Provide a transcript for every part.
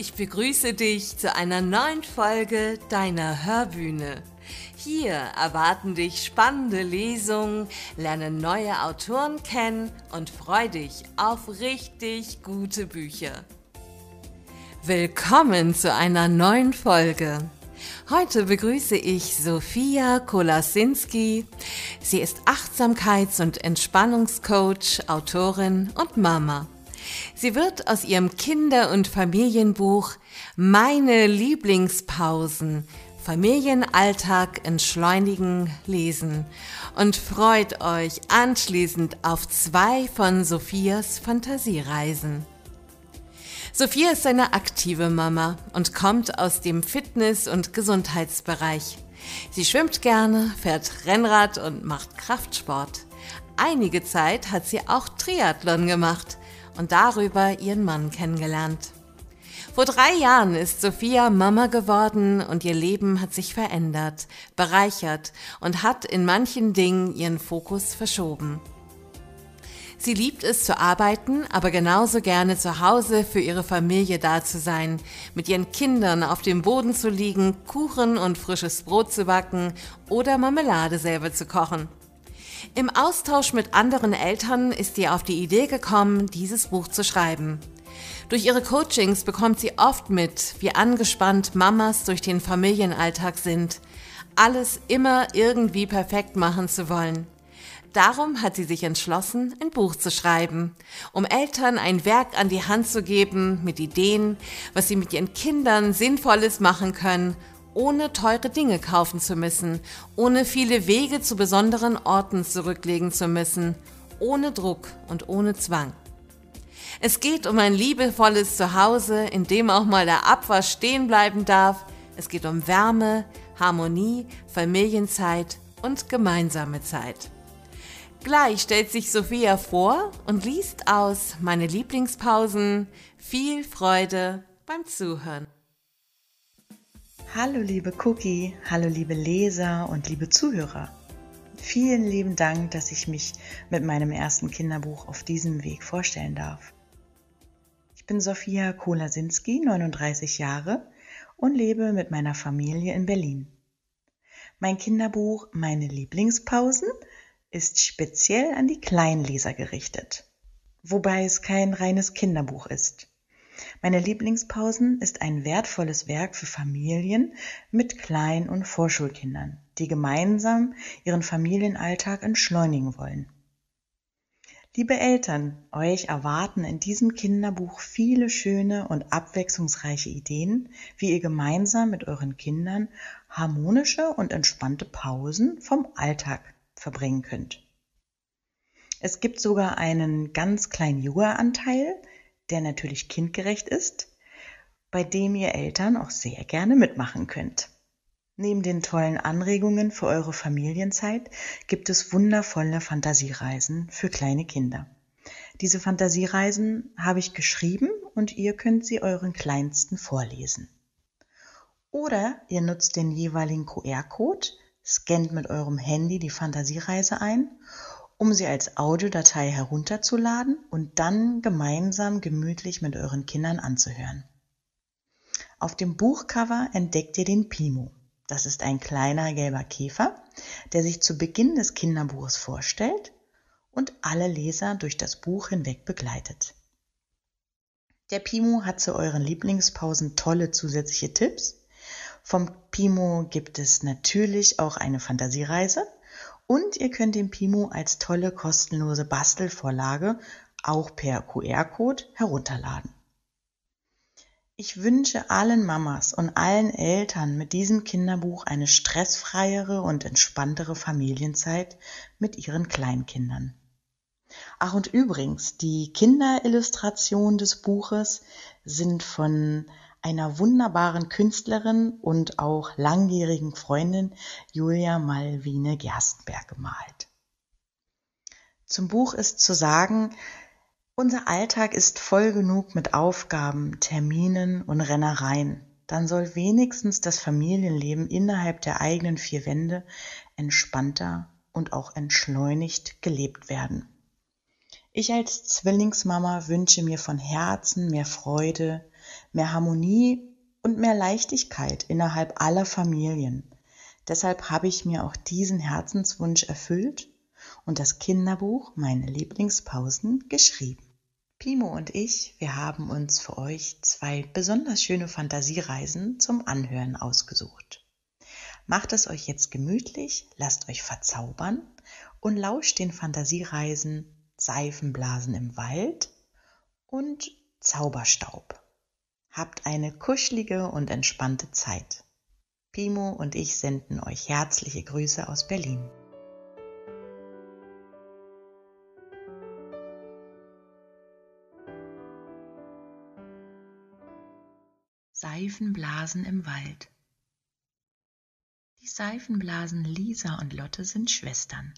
Ich begrüße dich zu einer neuen Folge deiner Hörbühne. Hier erwarten dich spannende Lesungen, lerne neue Autoren kennen und freu dich auf richtig gute Bücher. Willkommen zu einer neuen Folge. Heute begrüße ich Sophia Kolasinski. Sie ist Achtsamkeits- und Entspannungscoach, Autorin und Mama. Sie wird aus ihrem Kinder- und Familienbuch Meine Lieblingspausen Familienalltag entschleunigen lesen und freut euch anschließend auf zwei von Sophias Fantasiereisen. Sophia ist eine aktive Mama und kommt aus dem Fitness- und Gesundheitsbereich. Sie schwimmt gerne, fährt Rennrad und macht Kraftsport. Einige Zeit hat sie auch Triathlon gemacht und darüber ihren Mann kennengelernt. Vor drei Jahren ist Sophia Mama geworden und ihr Leben hat sich verändert, bereichert und hat in manchen Dingen ihren Fokus verschoben. Sie liebt es zu arbeiten, aber genauso gerne zu Hause für ihre Familie da zu sein, mit ihren Kindern auf dem Boden zu liegen, Kuchen und frisches Brot zu backen oder Marmelade selber zu kochen. Im Austausch mit anderen Eltern ist sie auf die Idee gekommen, dieses Buch zu schreiben. Durch ihre Coachings bekommt sie oft mit, wie angespannt Mamas durch den Familienalltag sind, alles immer irgendwie perfekt machen zu wollen. Darum hat sie sich entschlossen, ein Buch zu schreiben, um Eltern ein Werk an die Hand zu geben mit Ideen, was sie mit ihren Kindern Sinnvolles machen können, ohne teure Dinge kaufen zu müssen, ohne viele Wege zu besonderen Orten zurücklegen zu müssen, ohne Druck und ohne Zwang. Es geht um ein liebevolles Zuhause, in dem auch mal der Abwasch stehen bleiben darf. Es geht um Wärme, Harmonie, Familienzeit und gemeinsame Zeit. Gleich stellt sich Sophia vor und liest aus meine Lieblingspausen. Viel Freude beim Zuhören. Hallo liebe Cookie, hallo liebe Leser und liebe Zuhörer. Vielen lieben Dank, dass ich mich mit meinem ersten Kinderbuch auf diesem Weg vorstellen darf. Ich bin Sophia Kolasinski, 39 Jahre und lebe mit meiner Familie in Berlin. Mein Kinderbuch Meine Lieblingspausen ist speziell an die Kleinleser gerichtet, wobei es kein reines Kinderbuch ist. Meine Lieblingspausen ist ein wertvolles Werk für Familien mit Klein- und Vorschulkindern, die gemeinsam ihren Familienalltag entschleunigen wollen. Liebe Eltern, euch erwarten in diesem Kinderbuch viele schöne und abwechslungsreiche Ideen, wie ihr gemeinsam mit euren Kindern harmonische und entspannte Pausen vom Alltag verbringen könnt. Es gibt sogar einen ganz kleinen Yoga-Anteil, der natürlich kindgerecht ist, bei dem ihr Eltern auch sehr gerne mitmachen könnt. Neben den tollen Anregungen für eure Familienzeit gibt es wundervolle Fantasiereisen für kleine Kinder. Diese Fantasiereisen habe ich geschrieben und ihr könnt sie euren Kleinsten vorlesen. Oder ihr nutzt den jeweiligen QR-Code, scannt mit eurem Handy die Fantasiereise ein, um sie als Audiodatei herunterzuladen und dann gemeinsam gemütlich mit euren Kindern anzuhören. Auf dem Buchcover entdeckt ihr den Pimo. Das ist ein kleiner gelber Käfer, der sich zu Beginn des Kinderbuches vorstellt und alle Leser durch das Buch hinweg begleitet. Der Pimo hat zu euren Lieblingspausen tolle zusätzliche Tipps vom Pimo gibt es natürlich auch eine Fantasiereise und ihr könnt den Pimo als tolle kostenlose Bastelvorlage auch per QR-Code herunterladen. Ich wünsche allen Mamas und allen Eltern mit diesem Kinderbuch eine stressfreiere und entspanntere Familienzeit mit ihren Kleinkindern. Ach und übrigens, die Kinderillustrationen des Buches sind von einer wunderbaren Künstlerin und auch langjährigen Freundin Julia Malvine Gerstenberg gemalt. Zum Buch ist zu sagen, unser Alltag ist voll genug mit Aufgaben, Terminen und Rennereien. Dann soll wenigstens das Familienleben innerhalb der eigenen vier Wände entspannter und auch entschleunigt gelebt werden. Ich als Zwillingsmama wünsche mir von Herzen mehr Freude, mehr Harmonie und mehr Leichtigkeit innerhalb aller Familien. Deshalb habe ich mir auch diesen Herzenswunsch erfüllt und das Kinderbuch Meine Lieblingspausen geschrieben. Pimo und ich, wir haben uns für euch zwei besonders schöne Fantasiereisen zum Anhören ausgesucht. Macht es euch jetzt gemütlich, lasst euch verzaubern und lauscht den Fantasiereisen Seifenblasen im Wald und Zauberstaub. Habt eine kuschelige und entspannte Zeit. Pimo und ich senden euch herzliche Grüße aus Berlin. Seifenblasen im Wald. Die Seifenblasen Lisa und Lotte sind Schwestern.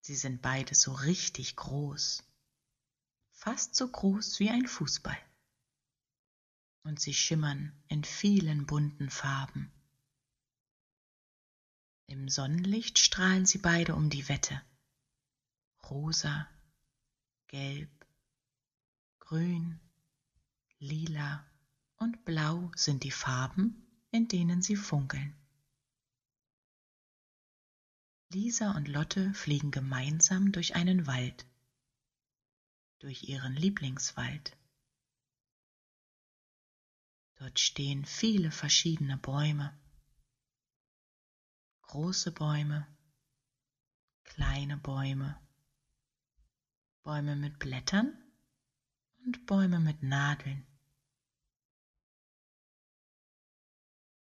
Sie sind beide so richtig groß, fast so groß wie ein Fußball. Und sie schimmern in vielen bunten Farben. Im Sonnenlicht strahlen sie beide um die Wette. Rosa, gelb, grün, lila und blau sind die Farben, in denen sie funkeln. Lisa und Lotte fliegen gemeinsam durch einen Wald, durch ihren Lieblingswald. Dort stehen viele verschiedene Bäume, große Bäume, kleine Bäume, Bäume mit Blättern und Bäume mit Nadeln.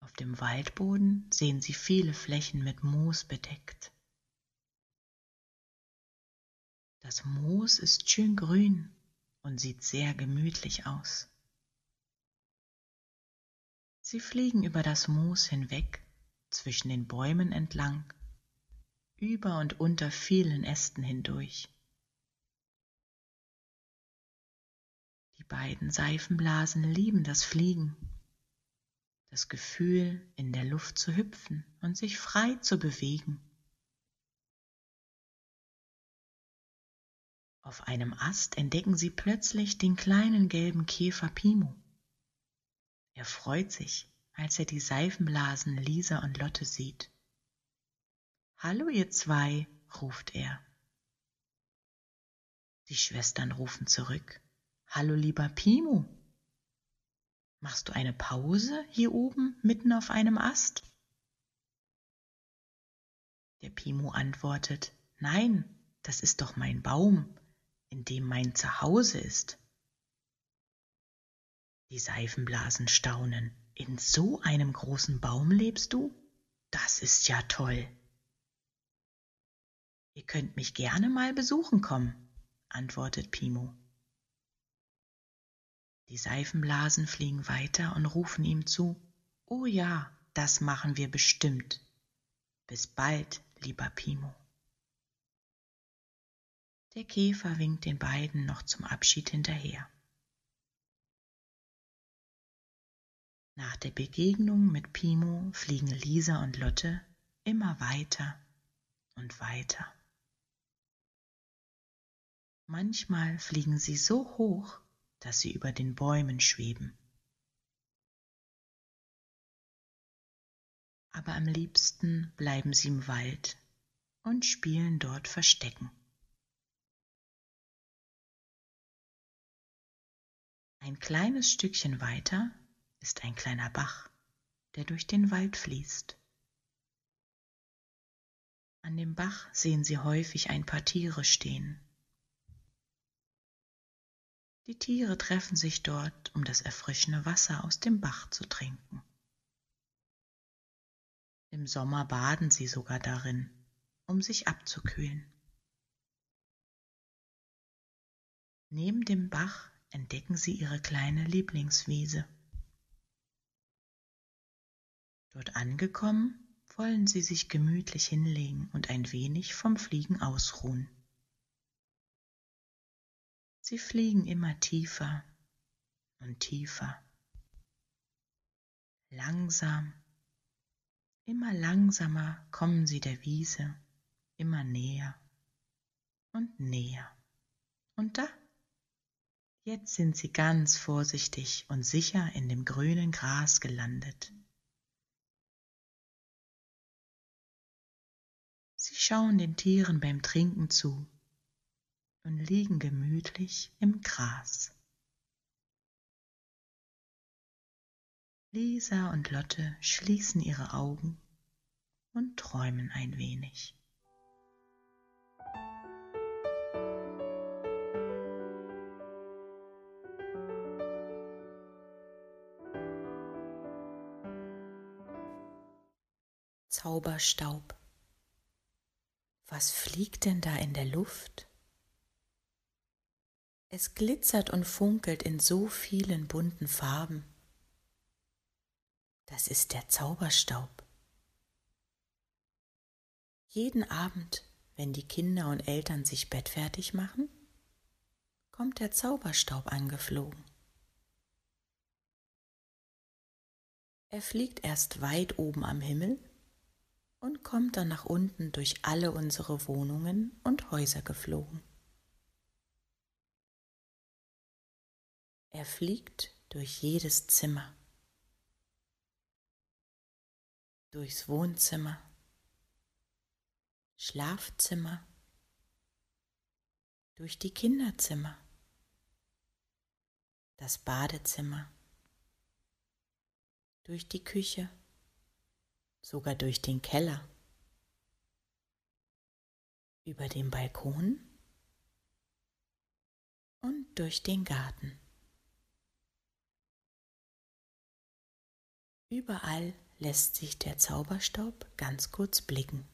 Auf dem Waldboden sehen Sie viele Flächen mit Moos bedeckt. Das Moos ist schön grün und sieht sehr gemütlich aus. Sie fliegen über das Moos hinweg, zwischen den Bäumen entlang, über und unter vielen Ästen hindurch. Die beiden Seifenblasen lieben das Fliegen, das Gefühl, in der Luft zu hüpfen und sich frei zu bewegen. Auf einem Ast entdecken sie plötzlich den kleinen gelben Käfer Pimo. Er freut sich, als er die Seifenblasen Lisa und Lotte sieht. Hallo ihr zwei, ruft er. Die Schwestern rufen zurück. Hallo lieber Pimo. Machst du eine Pause hier oben mitten auf einem Ast? Der Pimo antwortet, Nein, das ist doch mein Baum in dem mein Zuhause ist. Die Seifenblasen staunen. In so einem großen Baum lebst du? Das ist ja toll. Ihr könnt mich gerne mal besuchen kommen, antwortet Pimo. Die Seifenblasen fliegen weiter und rufen ihm zu, Oh ja, das machen wir bestimmt. Bis bald, lieber Pimo. Der Käfer winkt den beiden noch zum Abschied hinterher. Nach der Begegnung mit Pimo fliegen Lisa und Lotte immer weiter und weiter. Manchmal fliegen sie so hoch, dass sie über den Bäumen schweben. Aber am liebsten bleiben sie im Wald und spielen dort Verstecken. Ein kleines Stückchen weiter ist ein kleiner Bach, der durch den Wald fließt. An dem Bach sehen Sie häufig ein paar Tiere stehen. Die Tiere treffen sich dort, um das erfrischende Wasser aus dem Bach zu trinken. Im Sommer baden sie sogar darin, um sich abzukühlen. Neben dem Bach entdecken sie ihre kleine Lieblingswiese. Dort angekommen, wollen sie sich gemütlich hinlegen und ein wenig vom Fliegen ausruhen. Sie fliegen immer tiefer und tiefer. Langsam, immer langsamer kommen sie der Wiese immer näher und näher. Und da Jetzt sind sie ganz vorsichtig und sicher in dem grünen Gras gelandet. Schauen den Tieren beim Trinken zu und liegen gemütlich im Gras. Lisa und Lotte schließen ihre Augen und träumen ein wenig. Zauberstaub. Was fliegt denn da in der Luft? Es glitzert und funkelt in so vielen bunten Farben. Das ist der Zauberstaub. Jeden Abend, wenn die Kinder und Eltern sich bettfertig machen, kommt der Zauberstaub angeflogen. Er fliegt erst weit oben am Himmel und kommt dann nach unten durch alle unsere Wohnungen und Häuser geflogen. Er fliegt durch jedes Zimmer, durchs Wohnzimmer, Schlafzimmer, durch die Kinderzimmer, das Badezimmer, durch die Küche, sogar durch den Keller, über den Balkon und durch den Garten. Überall lässt sich der Zauberstaub ganz kurz blicken.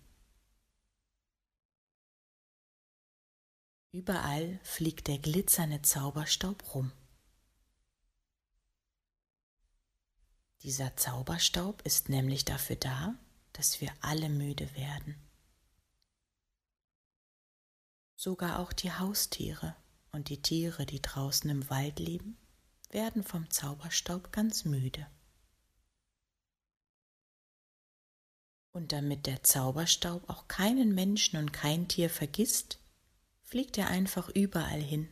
Überall fliegt der glitzernde Zauberstaub rum. Dieser Zauberstaub ist nämlich dafür da, dass wir alle müde werden. Sogar auch die Haustiere und die Tiere, die draußen im Wald leben, werden vom Zauberstaub ganz müde. Und damit der Zauberstaub auch keinen Menschen und kein Tier vergisst, fliegt er einfach überall hin.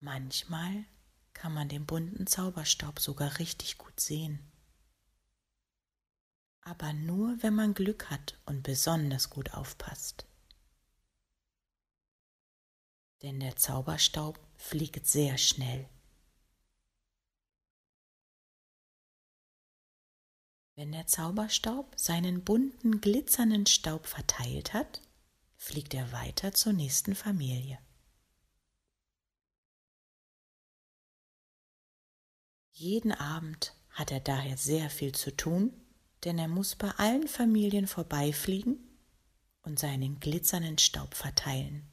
Manchmal kann man den bunten Zauberstaub sogar richtig gut sehen. Aber nur, wenn man Glück hat und besonders gut aufpasst. Denn der Zauberstaub fliegt sehr schnell. Wenn der Zauberstaub seinen bunten, glitzernden Staub verteilt hat, fliegt er weiter zur nächsten Familie. Jeden Abend hat er daher sehr viel zu tun, denn er muss bei allen Familien vorbeifliegen und seinen glitzernden Staub verteilen.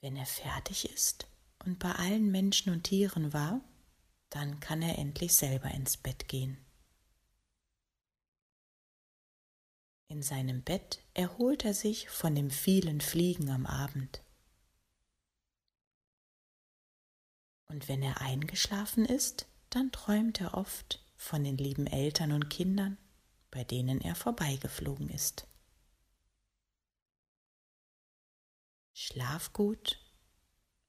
Wenn er fertig ist und bei allen Menschen und Tieren war, dann kann er endlich selber ins Bett gehen. In seinem Bett erholt er sich von dem vielen Fliegen am Abend. Und wenn er eingeschlafen ist, dann träumt er oft von den lieben Eltern und Kindern, bei denen er vorbeigeflogen ist. Schlaf gut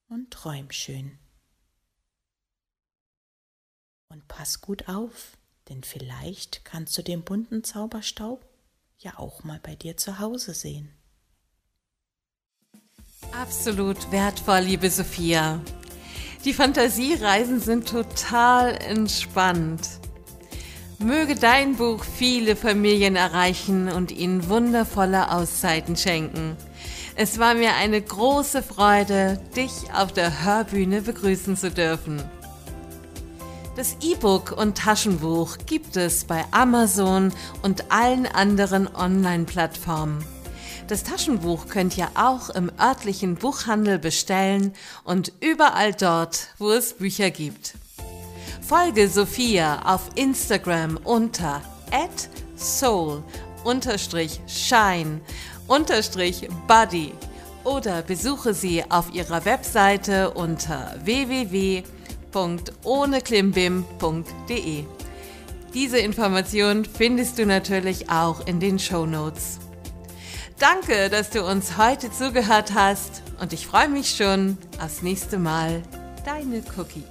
und träum schön. Und pass gut auf, denn vielleicht kannst du den bunten Zauberstaub ja auch mal bei dir zu Hause sehen. Absolut wertvoll, liebe Sophia. Die Fantasiereisen sind total entspannt. Möge dein Buch viele Familien erreichen und ihnen wundervolle Auszeiten schenken. Es war mir eine große Freude, dich auf der Hörbühne begrüßen zu dürfen. Das E-Book und Taschenbuch gibt es bei Amazon und allen anderen Online-Plattformen. Das Taschenbuch könnt ihr auch im örtlichen Buchhandel bestellen und überall dort, wo es Bücher gibt. Folge Sophia auf Instagram unter soul-shine body oder besuche sie auf ihrer Webseite unter www www.ohneklimbim.de. Diese Information findest du natürlich auch in den Show Notes. Danke, dass du uns heute zugehört hast und ich freue mich schon aufs nächste Mal. Deine Cookie.